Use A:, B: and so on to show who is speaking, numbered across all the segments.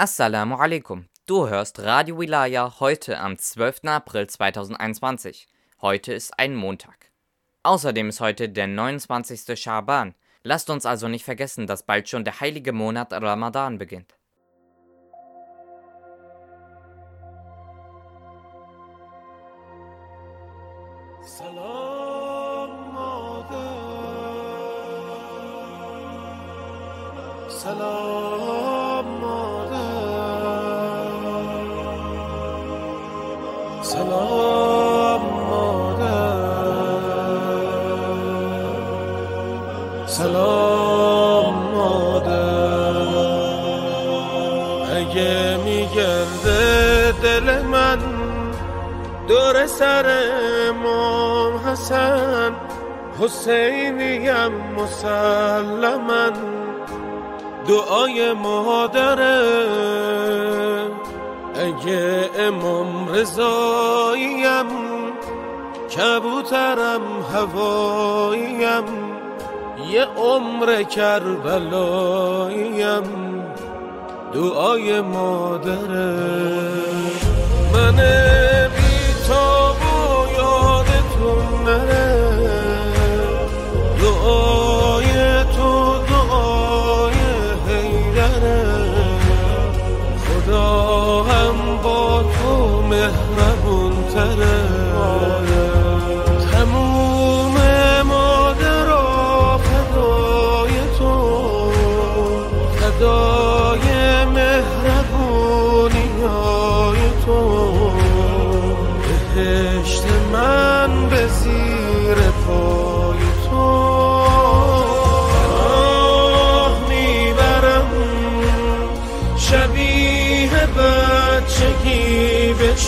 A: Assalamu alaikum. Du hörst Radio Wilaya heute am 12. April 2021. Heute ist ein Montag. Außerdem ist heute der 29. Schaban. Lasst uns also nicht vergessen, dass bald schon der heilige Monat Ramadan beginnt.
B: Salam. دور سر امام حسن حسینیم مسلما دعای مادره اگه امام رضاییم کبوترم هواییم. یه عمر کربلاییم. دعای مادره من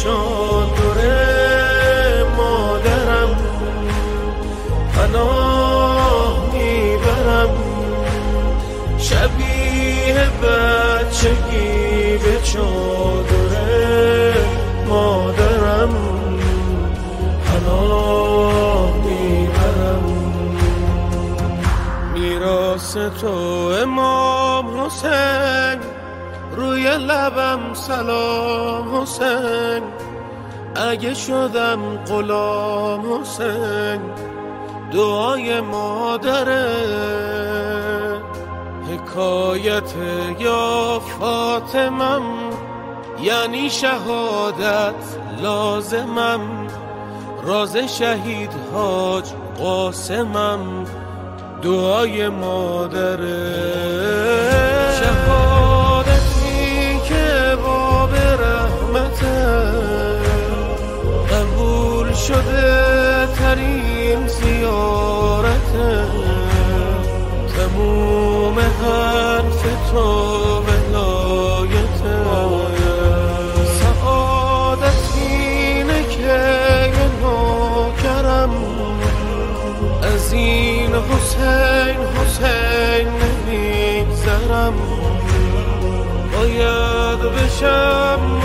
B: چادر مادرم. پناه می‌برم. شبیه بچگی به چادر مادرم. پناه می‌برم. میراس تو امام حسین. روی لبم سلام حسین. اگه شدم غلام حسین دعای مادره. حکایت یا فاطمم یعنی شهادت لازمم. راز شهید حاج قاسمم دعای مادره. شهادتی شده ترین زیارته تموم حرف تو ولایته سعادت اینه که نوکرم. از این حسین حسین نمیگذرم. باید بشم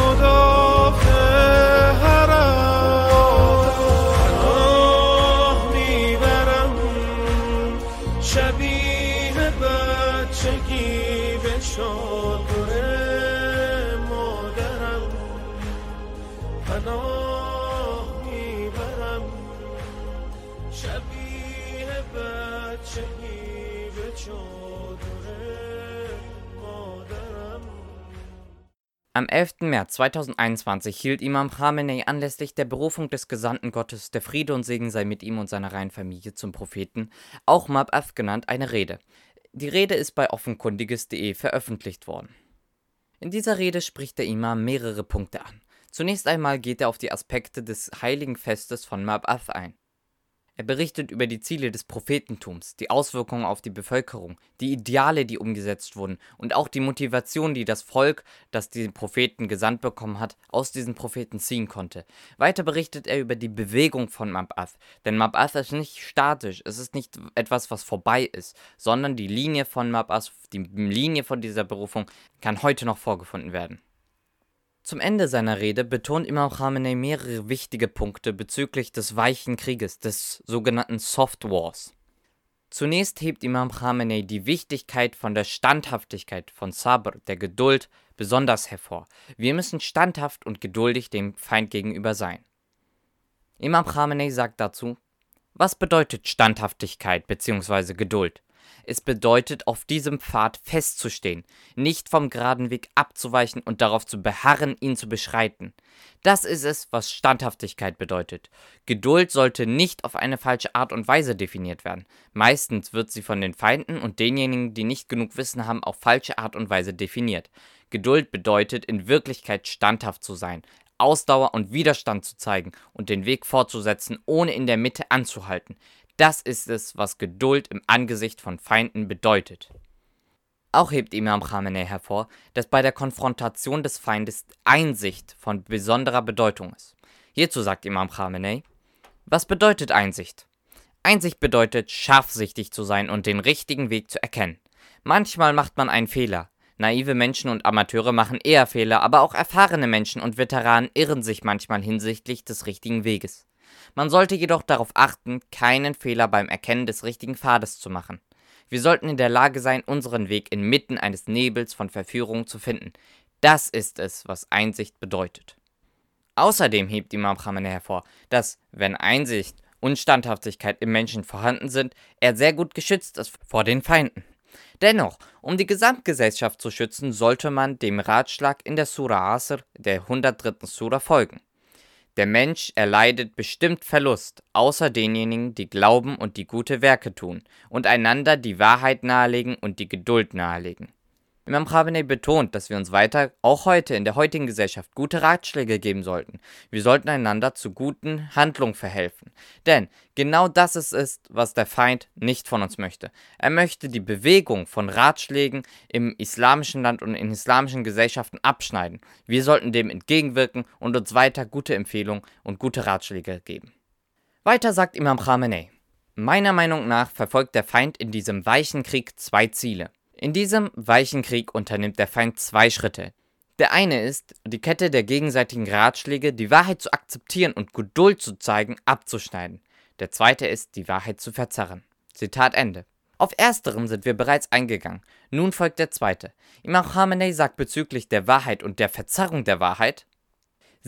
A: Am 11. März 2021 hielt Imam Khamenei anlässlich der Berufung des Gesandten Gottes, der Friede und Segen sei mit ihm und seiner reinen Familie zum Propheten, auch Mab'ath genannt, eine Rede. Die Rede ist bei offenkundiges.de veröffentlicht worden. In dieser Rede spricht der Imam mehrere Punkte an. Zunächst einmal geht er auf die Aspekte des heiligen Festes von Mab'ath ein. Er berichtet über die Ziele des Prophetentums, die Auswirkungen auf die Bevölkerung, die Ideale, die umgesetzt wurden und auch die Motivation, die das Volk, das diesen Propheten gesandt bekommen hat, aus diesen Propheten ziehen konnte. Weiter berichtet er über die Bewegung von Mab'ath, denn Mab'ath ist nicht statisch, es ist nicht etwas, was vorbei ist, sondern die Linie von Mab'ath, die Linie von dieser Berufung kann heute noch vorgefunden werden. Zum Ende seiner Rede betont Imam Khamenei mehrere wichtige Punkte bezüglich des weichen Krieges, des sogenannten Soft Wars. Zunächst hebt Imam Khamenei die Wichtigkeit von der Standhaftigkeit von Sabr, der Geduld, besonders hervor. Wir müssen standhaft und geduldig dem Feind gegenüber sein. Imam Khamenei sagt dazu, was bedeutet Standhaftigkeit bzw. Geduld? Es bedeutet, auf diesem Pfad festzustehen, nicht vom geraden Weg abzuweichen und darauf zu beharren, ihn zu beschreiten. Das ist es, was Standhaftigkeit bedeutet. Geduld sollte nicht auf eine falsche Art und Weise definiert werden. Meistens wird sie von den Feinden und denjenigen, die nicht genug Wissen haben, auf falsche Art und Weise definiert. Geduld bedeutet in Wirklichkeit standhaft zu sein, Ausdauer und Widerstand zu zeigen und den Weg fortzusetzen, ohne in der Mitte anzuhalten. Das ist es, was Geduld im Angesicht von Feinden bedeutet. Auch hebt Imam Khamenei hervor, dass bei der Konfrontation des Feindes Einsicht von besonderer Bedeutung ist. Hierzu sagt Imam Khamenei, was bedeutet Einsicht? Einsicht bedeutet, scharfsichtig zu sein und den richtigen Weg zu erkennen. Manchmal macht man einen Fehler. Naive Menschen und Amateure machen eher Fehler, aber auch erfahrene Menschen und Veteranen irren sich manchmal hinsichtlich des richtigen Weges. Man sollte jedoch darauf achten, keinen Fehler beim Erkennen des richtigen Pfades zu machen. Wir sollten in der Lage sein, unseren Weg inmitten eines Nebels von Verführung zu finden. Das ist es, was Einsicht bedeutet. Außerdem hebt Imam Khamenei hervor, dass, wenn Einsicht und Standhaftigkeit im Menschen vorhanden sind, er sehr gut geschützt ist vor den Feinden. Dennoch, um die Gesamtgesellschaft zu schützen, sollte man dem Ratschlag in der Surah Asr, der 103. Surah, folgen. Der Mensch erleidet bestimmt Verlust, außer denjenigen, die glauben und die gute Werke tun und einander die Wahrheit nahelegen und die Geduld nahelegen. Imam Khamenei betont, dass wir uns weiter, auch heute in der heutigen Gesellschaft, gute Ratschläge geben sollten. Wir sollten einander zu guten Handlungen verhelfen. Denn genau das ist es, was der Feind nicht von uns möchte. Er möchte die Bewegung von Ratschlägen im islamischen Land und in islamischen Gesellschaften abschneiden. Wir sollten dem entgegenwirken und uns weiter gute Empfehlungen und gute Ratschläge geben. Weiter sagt Imam Khamenei. Meiner Meinung nach verfolgt der Feind in diesem weichen Krieg zwei Ziele. In diesem weichen Krieg unternimmt der Feind zwei Schritte. Der eine ist, die Kette der gegenseitigen Ratschläge, die Wahrheit zu akzeptieren und Geduld zu zeigen, abzuschneiden. Der zweite ist, die Wahrheit zu verzerren. Zitat Ende. Auf ersteren sind wir bereits eingegangen. Nun folgt der zweite. Imam Khamenei sagt bezüglich der Wahrheit und der Verzerrung der Wahrheit,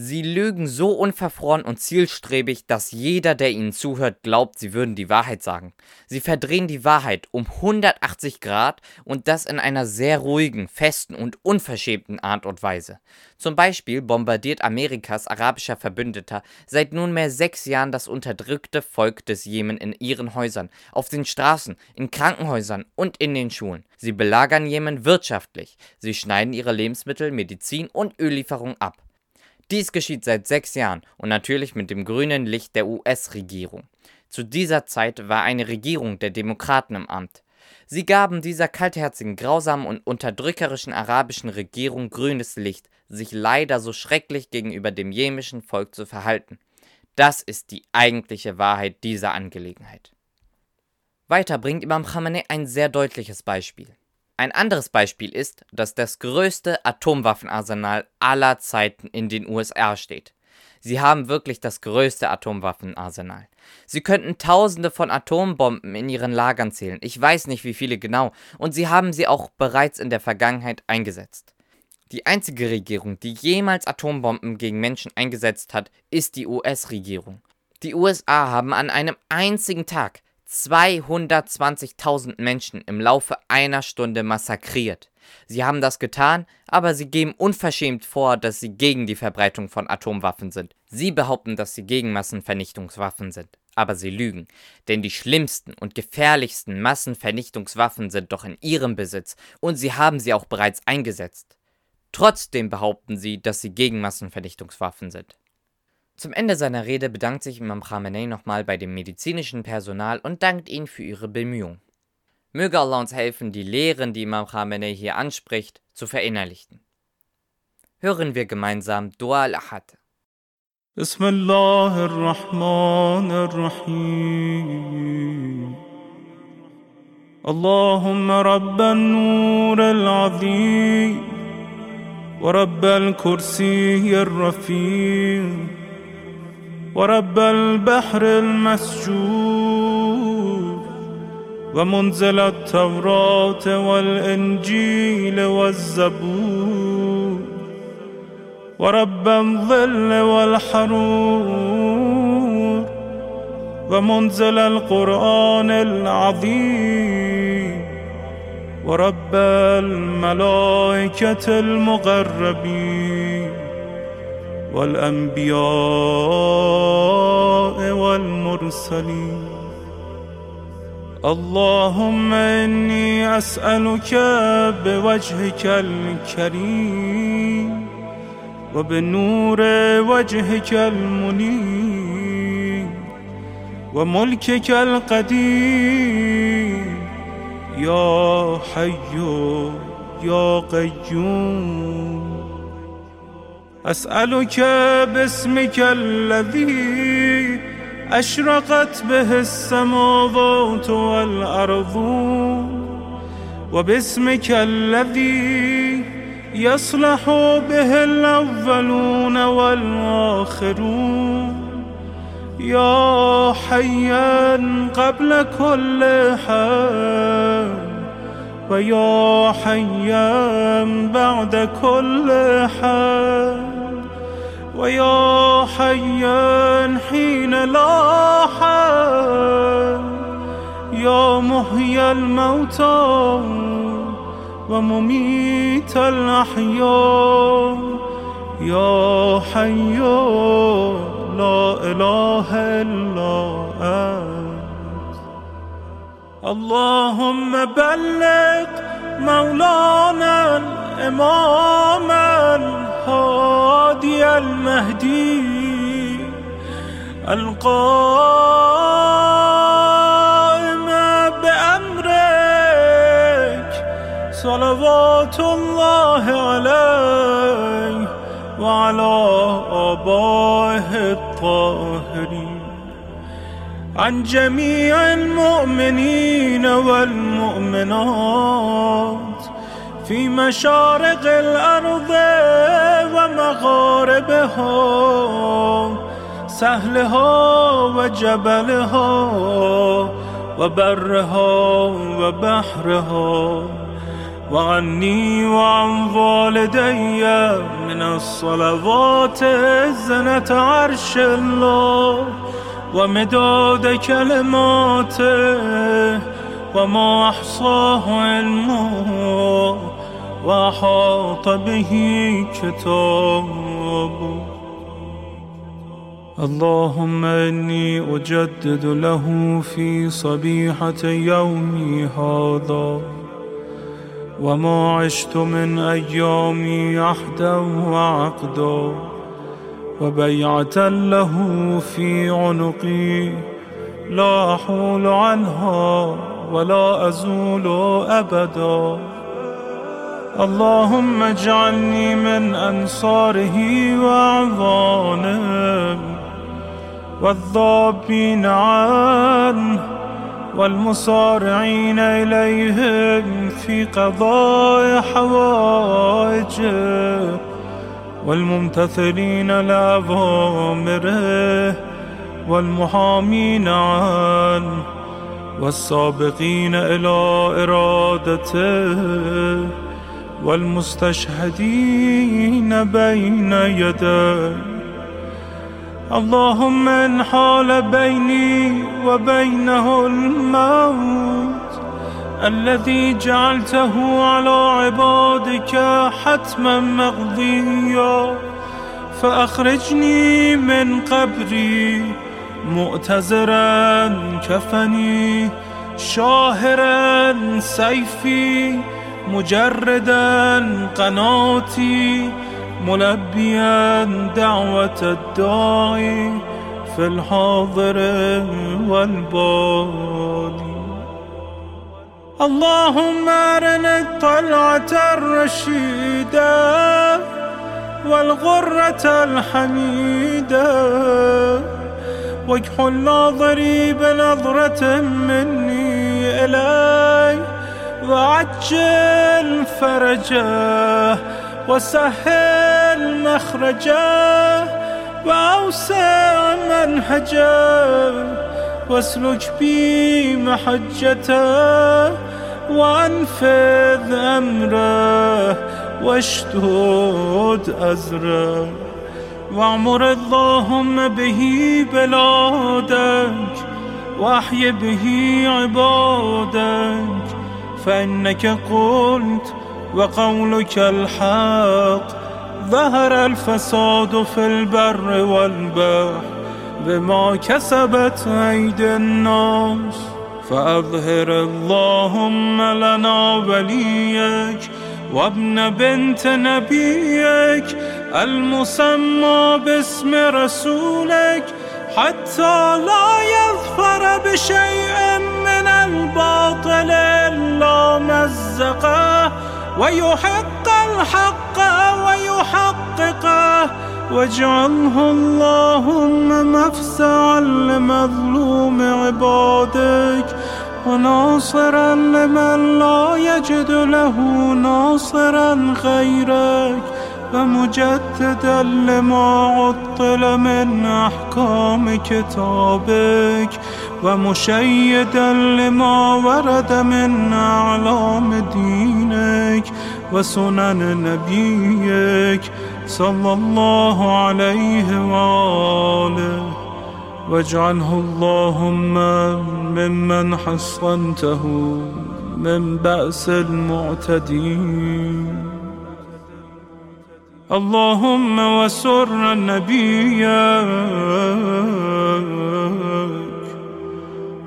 A: Sie lügen so unverfroren und zielstrebig, dass jeder, der ihnen zuhört, glaubt, sie würden die Wahrheit sagen. Sie verdrehen die Wahrheit um 180 Grad und das in einer sehr ruhigen, festen und unverschämten Art und Weise. Zum Beispiel bombardiert Amerikas arabischer Verbündeter seit nunmehr sechs Jahren das unterdrückte Volk des Jemen in ihren Häusern, auf den Straßen, in Krankenhäusern und in den Schulen. Sie belagern Jemen wirtschaftlich. Sie schneiden ihre Lebensmittel, Medizin und Öllieferung ab. Dies geschieht seit sechs Jahren und natürlich mit dem grünen Licht der US-Regierung. Zu dieser Zeit war eine Regierung der Demokraten im Amt. Sie gaben dieser kaltherzigen, grausamen und unterdrückerischen arabischen Regierung grünes Licht, sich leider so schrecklich gegenüber dem jemischen Volk zu verhalten. Das ist die eigentliche Wahrheit dieser Angelegenheit. Weiter bringt Imam Khamenei ein sehr deutliches Beispiel. Ein anderes Beispiel ist, dass das größte Atomwaffenarsenal aller Zeiten in den USA steht. Sie haben wirklich das größte Atomwaffenarsenal. Sie könnten Tausende von Atombomben in ihren Lagern zählen. Ich weiß nicht, wie viele genau. Und sie haben sie auch bereits in der Vergangenheit eingesetzt. Die einzige Regierung, die jemals Atombomben gegen Menschen eingesetzt hat, ist die US-Regierung. Die USA haben an einem einzigen Tag 220.000 Menschen im Laufe einer Stunde massakriert. Sie haben das getan, aber sie geben unverschämt vor, dass sie gegen die Verbreitung von Atomwaffen sind. Sie behaupten, dass sie gegen Massenvernichtungswaffen sind. Aber sie lügen, denn die schlimmsten und gefährlichsten Massenvernichtungswaffen sind doch in ihrem Besitz und sie haben sie auch bereits eingesetzt. Trotzdem behaupten sie, dass sie gegen Massenvernichtungswaffen sind. Zum Ende seiner Rede bedankt sich Imam Khamenei nochmal bei dem medizinischen Personal und dankt ihnen für ihre Bemühungen. Möge Allah uns helfen, die Lehren, die Imam Khamenei hier anspricht, zu verinnerlichen. Hören wir gemeinsam Dua al-Ahad.
B: بسم الله الرحمن الرحيم اللهم رب النور العظيم ورب الكرسي الرفيع ورب البحر المسجود
C: ومنزل التوراة والإنجيل والزبور ورب الظل والحرور ومنزل القرآن العظيم ورب الملائكة المقربين. والأنبياء والمرسلين. اللهم إني أسألك بوجهك الكريم وبنور وجهك المنير وملكك القديم. يا حي يا قيوم. أسألك باسمك الذي أشرقت به السماوات والأرض وباسمك الذي يصلح به الأولون والآخرون يا حيا قبل كل حي ويا حيا بعد كل حي ويا حيا حين لا حي يا محيي الموتى ومميت الأحياء. يا حي لا إله إلا أنت. اللهم بلغ مولانا الإمام الهادي المهدي القائم بأمرك صلوات الله عليه وعلى آبائه الطاهرين. عن جميع المؤمنين والمؤمنات فی مشارق الارض و مغاربها سهلها ها و جبلها ها و برها ها و بحرها. ها و عنی و عن والدی من الصلوات زنت عرش الله و مداد کلماته و ما احصاه علمه. وأحاط به كتابه. اللهم إني أجدد له في صبيحة يومي هذا وما عشت من أيامي عهدا وعقدا وبيعة له في عنقي لا أحول عنها ولا أزول أبدا. اللهم اجعلني من أنصاره وأعوانه والضابين عنه والمصارعين إليهم في قضاء حوائجه والممتثلين لأوامره والمحامين عنه والسابقين إلى إرادته والمستشهدين بين يديه اللهم ان حال بيني وبينه الموت الذي جعلته على عبادك حتما مقضيا. فأخرجني من قبري مؤتزرا كفني شاهرا سيفي مجردا قناتي ملبيا دعوة الداعي في الحاضر والبادي اللهم أرنا الطلعة الرشيدة والغرة الحميدة. واكحل ناظري بنظرة مني إلي وعجل فرجه وسهل مخرجه وأوسع منهجه واسلك بي محجته وأنفذ أمره واشدد أزره واعمر اللهم به بلادك وأحي به عبادك فإنك قلت وقولك الحق ظهر الفساد في البر والبحر بما كسبت أيدي الناس. فأظهر اللهم لنا وليك وابن بنت نبيك المسمى باسم رسولك حتى لا يظفر بشيء من الباطل. مزقه ويحق الحق ويحققه واجعله اللهم مفزعا لمظلوم عبادك وناصرا لمن لا يجد له ناصرا غيرك. ومجددا لما عطل من أحكام كتابك ومشيدا لما ورد من أعلام دينك وسنن نبيك صلى الله عليه وآله. واجعله اللهم ممن حصنته من بأس المعتدين. اللهم وسر النبي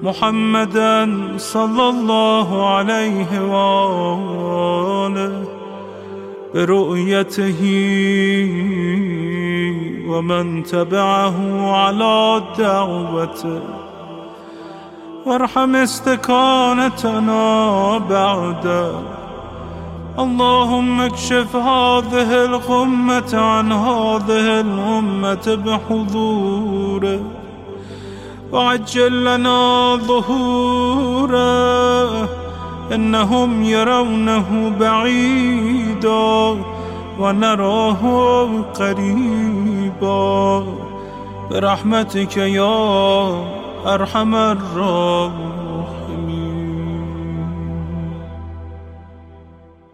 C: محمدا صلى الله عليه وآله برؤيته ومن تبعه على دعوته وارحم استكانتنا بعده اللهم اكشف هذه الغمة عن هذه الأمة بحضوره. وعجل لنا ظهوره. إنهم يرونه بعيدا ونراه قريبا. برحمتك يا أرحم الراحمين.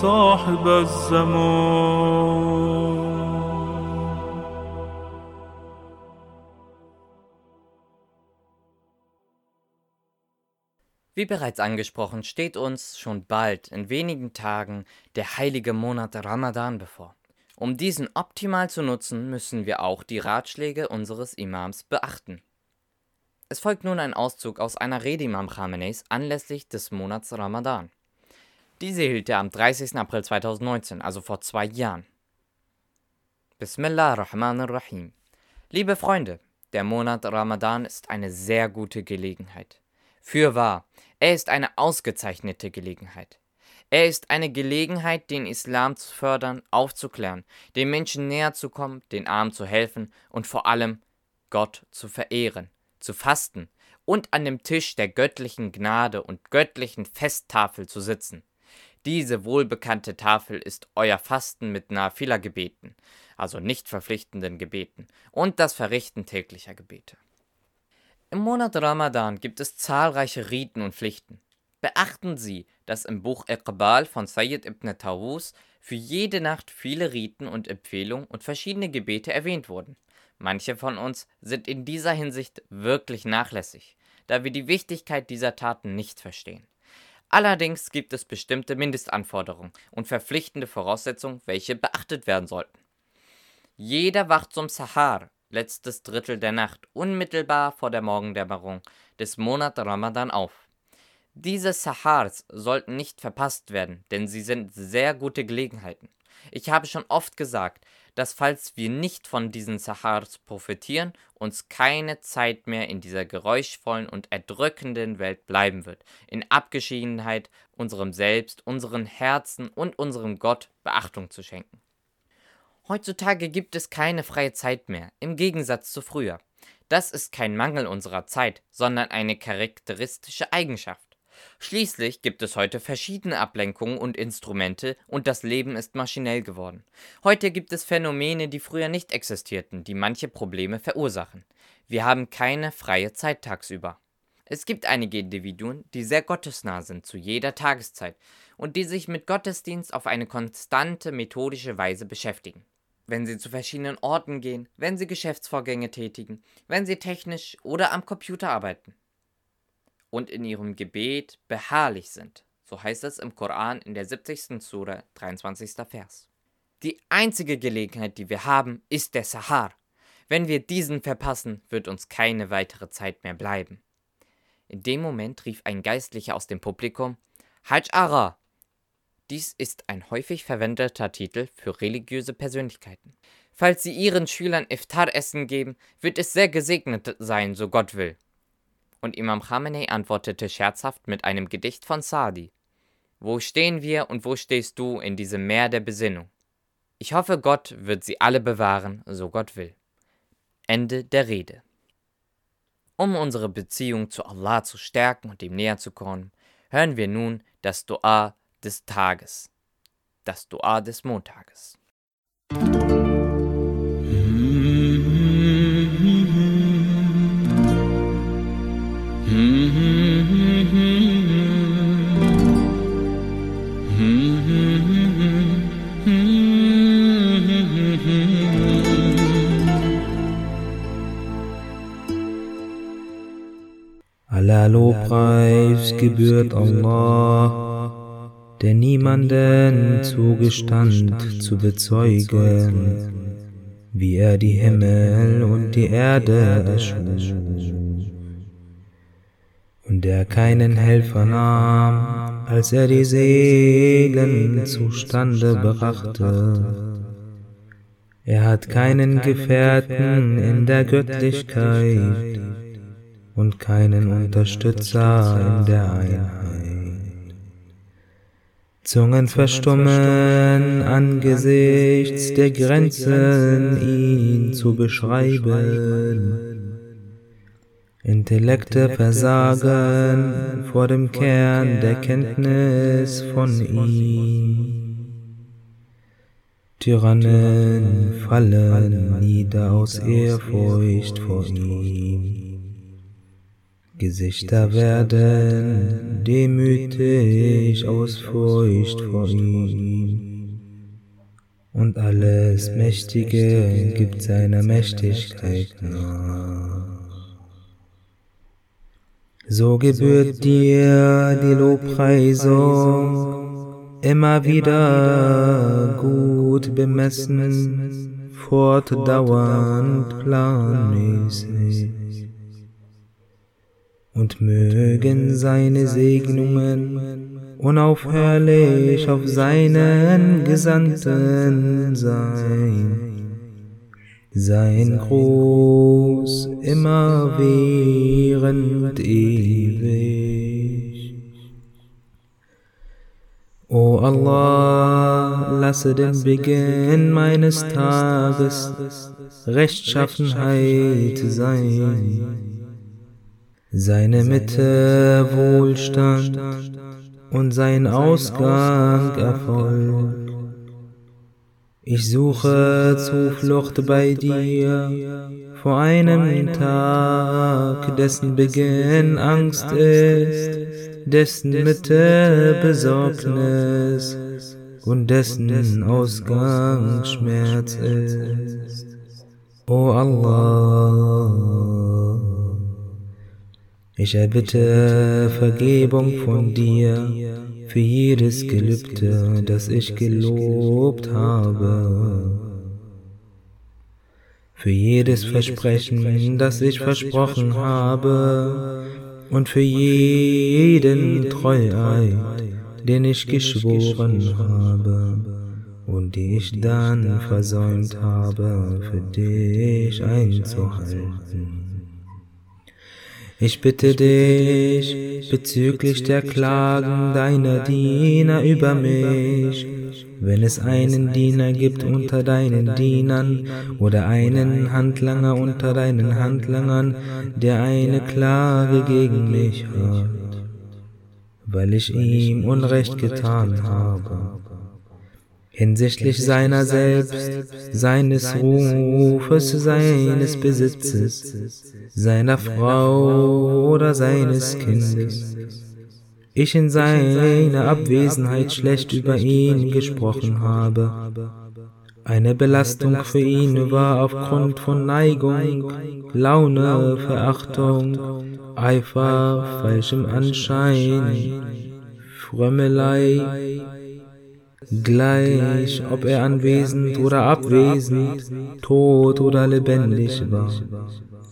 C: صاحب الزمان
A: Wie bereits angesprochen, steht uns schon bald, in wenigen Tagen, der heilige Monat Ramadan bevor. Um diesen optimal zu nutzen, müssen wir auch die Ratschläge unseres Imams beachten. Es folgt nun ein Auszug aus einer Rede Imam Khameneis anlässlich des Monats Ramadan. Diese hielt er am 30. April 2019, also vor zwei Jahren. Bismillah ar-Rahman ar-Rahim. Liebe Freunde, der Monat Ramadan ist eine sehr gute Gelegenheit. Fürwahr, er ist eine ausgezeichnete Gelegenheit. Er ist eine Gelegenheit, den Islam zu fördern, aufzuklären, den Menschen näher zu kommen, den Armen zu helfen und vor allem Gott zu verehren, zu fasten und an dem Tisch der göttlichen Gnade und göttlichen Festtafel zu sitzen. Diese wohlbekannte Tafel ist euer Fasten mit Nafila-Gebeten, also nicht verpflichtenden Gebeten, und das Verrichten täglicher Gebete. Im Monat Ramadan gibt es zahlreiche Riten und Pflichten. Beachten Sie, dass im Buch Iqbal von Sayyid ibn Tawus für jede Nacht viele Riten und Empfehlungen und verschiedene Gebete erwähnt wurden. Manche von uns sind in dieser Hinsicht wirklich nachlässig, da wir die Wichtigkeit dieser Taten nicht verstehen. Allerdings gibt es bestimmte Mindestanforderungen und verpflichtende Voraussetzungen, welche beachtet werden sollten. Jeder wacht zum Sahar, letztes Drittel der Nacht, unmittelbar vor der Morgendämmerung des Monats Ramadan auf. Diese Sahars sollten nicht verpasst werden, denn sie sind sehr gute Gelegenheiten. Ich habe schon oft gesagt, dass falls wir nicht von diesen Sahars profitieren, uns keine Zeit mehr in dieser geräuschvollen und erdrückenden Welt bleiben wird, in Abgeschiedenheit unserem Selbst, unseren Herzen und unserem Gott Beachtung zu schenken. Heutzutage gibt es keine freie Zeit mehr, im Gegensatz zu früher. Das ist kein Mangel unserer Zeit, sondern eine charakteristische Eigenschaft. Schließlich gibt es heute verschiedene Ablenkungen und Instrumente und das Leben ist maschinell geworden. Heute gibt es Phänomene, die früher nicht existierten, die manche Probleme verursachen. Wir haben keine freie Zeit tagsüber. Es gibt einige Individuen, die sehr gottesnah sind zu jeder Tageszeit und die sich mit Gottesdienst auf eine konstante methodische Weise beschäftigen. Wenn sie zu verschiedenen Orten gehen, wenn sie Geschäftsvorgänge tätigen, wenn sie technisch oder am Computer arbeiten und in ihrem Gebet beharrlich sind. So heißt es im Koran in der 70. Sura, 23. Vers. Die einzige Gelegenheit, die wir haben, ist der Sahar. Wenn wir diesen verpassen, wird uns keine weitere Zeit mehr bleiben. In dem Moment rief ein Geistlicher aus dem Publikum: Hajj Ara! Dies ist ein häufig verwendeter Titel für religiöse Persönlichkeiten. Falls sie ihren Schülern Iftar-Essen geben, wird es sehr gesegnet sein, so Gott will und Imam Khamenei antwortete scherzhaft mit einem Gedicht von Saadi. Wo stehen wir und wo stehst du in diesem Meer der Besinnung? Ich hoffe, Gott wird sie alle bewahren, so Gott will. Ende der Rede. Um unsere Beziehung zu Allah zu stärken und ihm näher zu kommen, hören wir nun das Dua des Tages, das Dua des Montages.
D: Lobpreis gebührt Allah, der niemanden zugestand zu bezeugen, wie er die Himmel und die Erde erschuf und der keinen Helfer nahm, als er die Seelen zustande brachte. Er hat keinen Gefährten in der Göttlichkeit und keinen Unterstützer in der Einheit. Zungen verstummen angesichts der Grenzen, ihn zu beschreiben Intellekte versagen vor dem Kern der Kenntnis von ihm. Tyrannen fallen nieder aus Ehrfurcht vor ihm. Gesichter werden demütig aus Furcht vor ihm. Und alles Mächtige gibt seiner Mächtigkeit nach. So gebührt dir die Lobpreisung immer wieder gut bemessen, fortdauernd planmäßig. Und mögen seine Segnungen unaufhörlich auf seinen Gesandten sein. sein. Gruß immer während ewig. O Allah, lasse den Beginn meines Tages Rechtschaffenheit sein, seine Mitte Wohlstand und sein Ausgang Erfolg. Ich suche Zuflucht bei dir. vor einem Tag, dessen Beginn Angst ist, dessen Mitte Besorgnis und dessen Ausgang Schmerz ist. O Allah, ich erbitte Vergebung von dir für jedes Gelübde, das ich gelobt habe, für jedes Versprechen, das ich versprochen habe, und für jeden Treueid, den ich geschworen habe. und die ich dann versäumt habe, für dich einzuhalten. Ich bitte dich bezüglich der Klagen deiner Diener über mich, wenn es einen Diener gibt unter deinen Dienern oder einen Handlanger unter deinen Handlangern, der eine Klage gegen mich hat, weil ich ihm Unrecht getan habe hinsichtlich seiner selbst, seines Rufes, seines Besitzes, seiner Frau oder seines Kindes. Ich in seiner Abwesenheit schlecht über ihn gesprochen habe. Eine Belastung für ihn war aufgrund von Neigung, Laune, Verachtung, Eifer, falschem Anschein, Frömmelei, gleich ob er anwesend oder abwesend, tot oder lebendig war,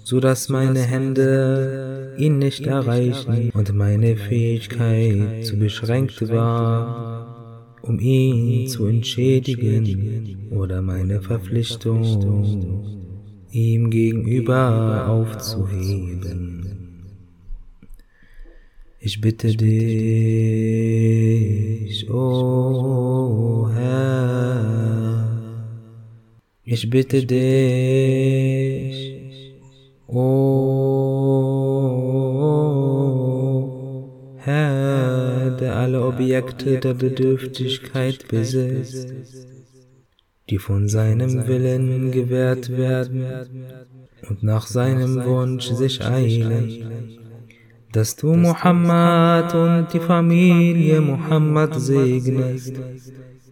D: so dass meine Hände ihn nicht erreichen und meine Fähigkeit zu beschränkt war, um ihn zu entschädigen oder meine Verpflichtung ihm gegenüber aufzuheben. Ich bitte dich, oh Herr, ich bitte dich, oh Herr, der alle Objekte der Bedürftigkeit besitzt, die von seinem Willen gewährt werden und nach seinem Wunsch sich eilen dass du Muhammad und die Familie Muhammad segnest,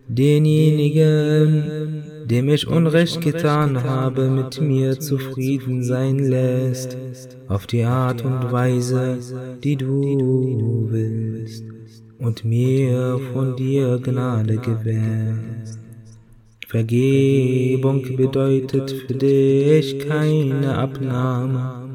D: denjenigen, dem ich Unrecht getan habe, mit mir zufrieden sein lässt, auf die Art und Weise, die du willst, und mir von dir Gnade gewährst. Vergebung bedeutet für dich keine Abnahme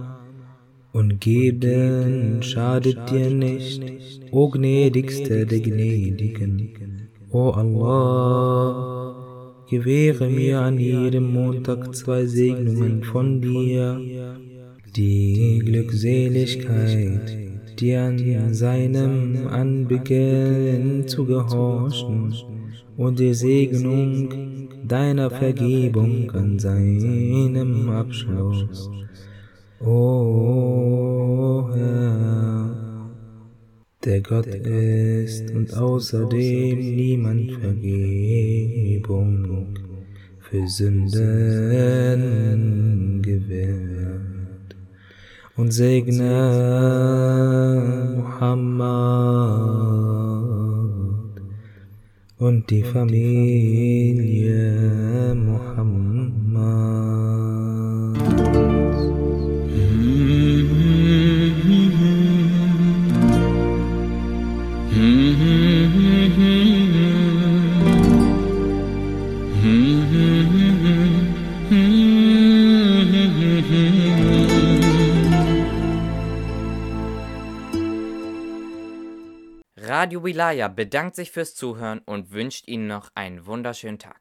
D: und geben schadet dir nicht, o gnädigster der Gnädigen. O Allah, gewähre mir an jedem Montag zwei Segnungen von dir, die Glückseligkeit, dir an seinem Anbeginn zu gehorchen. und die Segnung deiner Vergebung an seinem Abschluss. Der Gott ist und außerdem niemand Vergebung für Sünden gewährt. Und segne Muhammad und die Familie Muhammad.
A: Radio Wilaya bedankt sich fürs Zuhören und wünscht Ihnen noch einen wunderschönen Tag.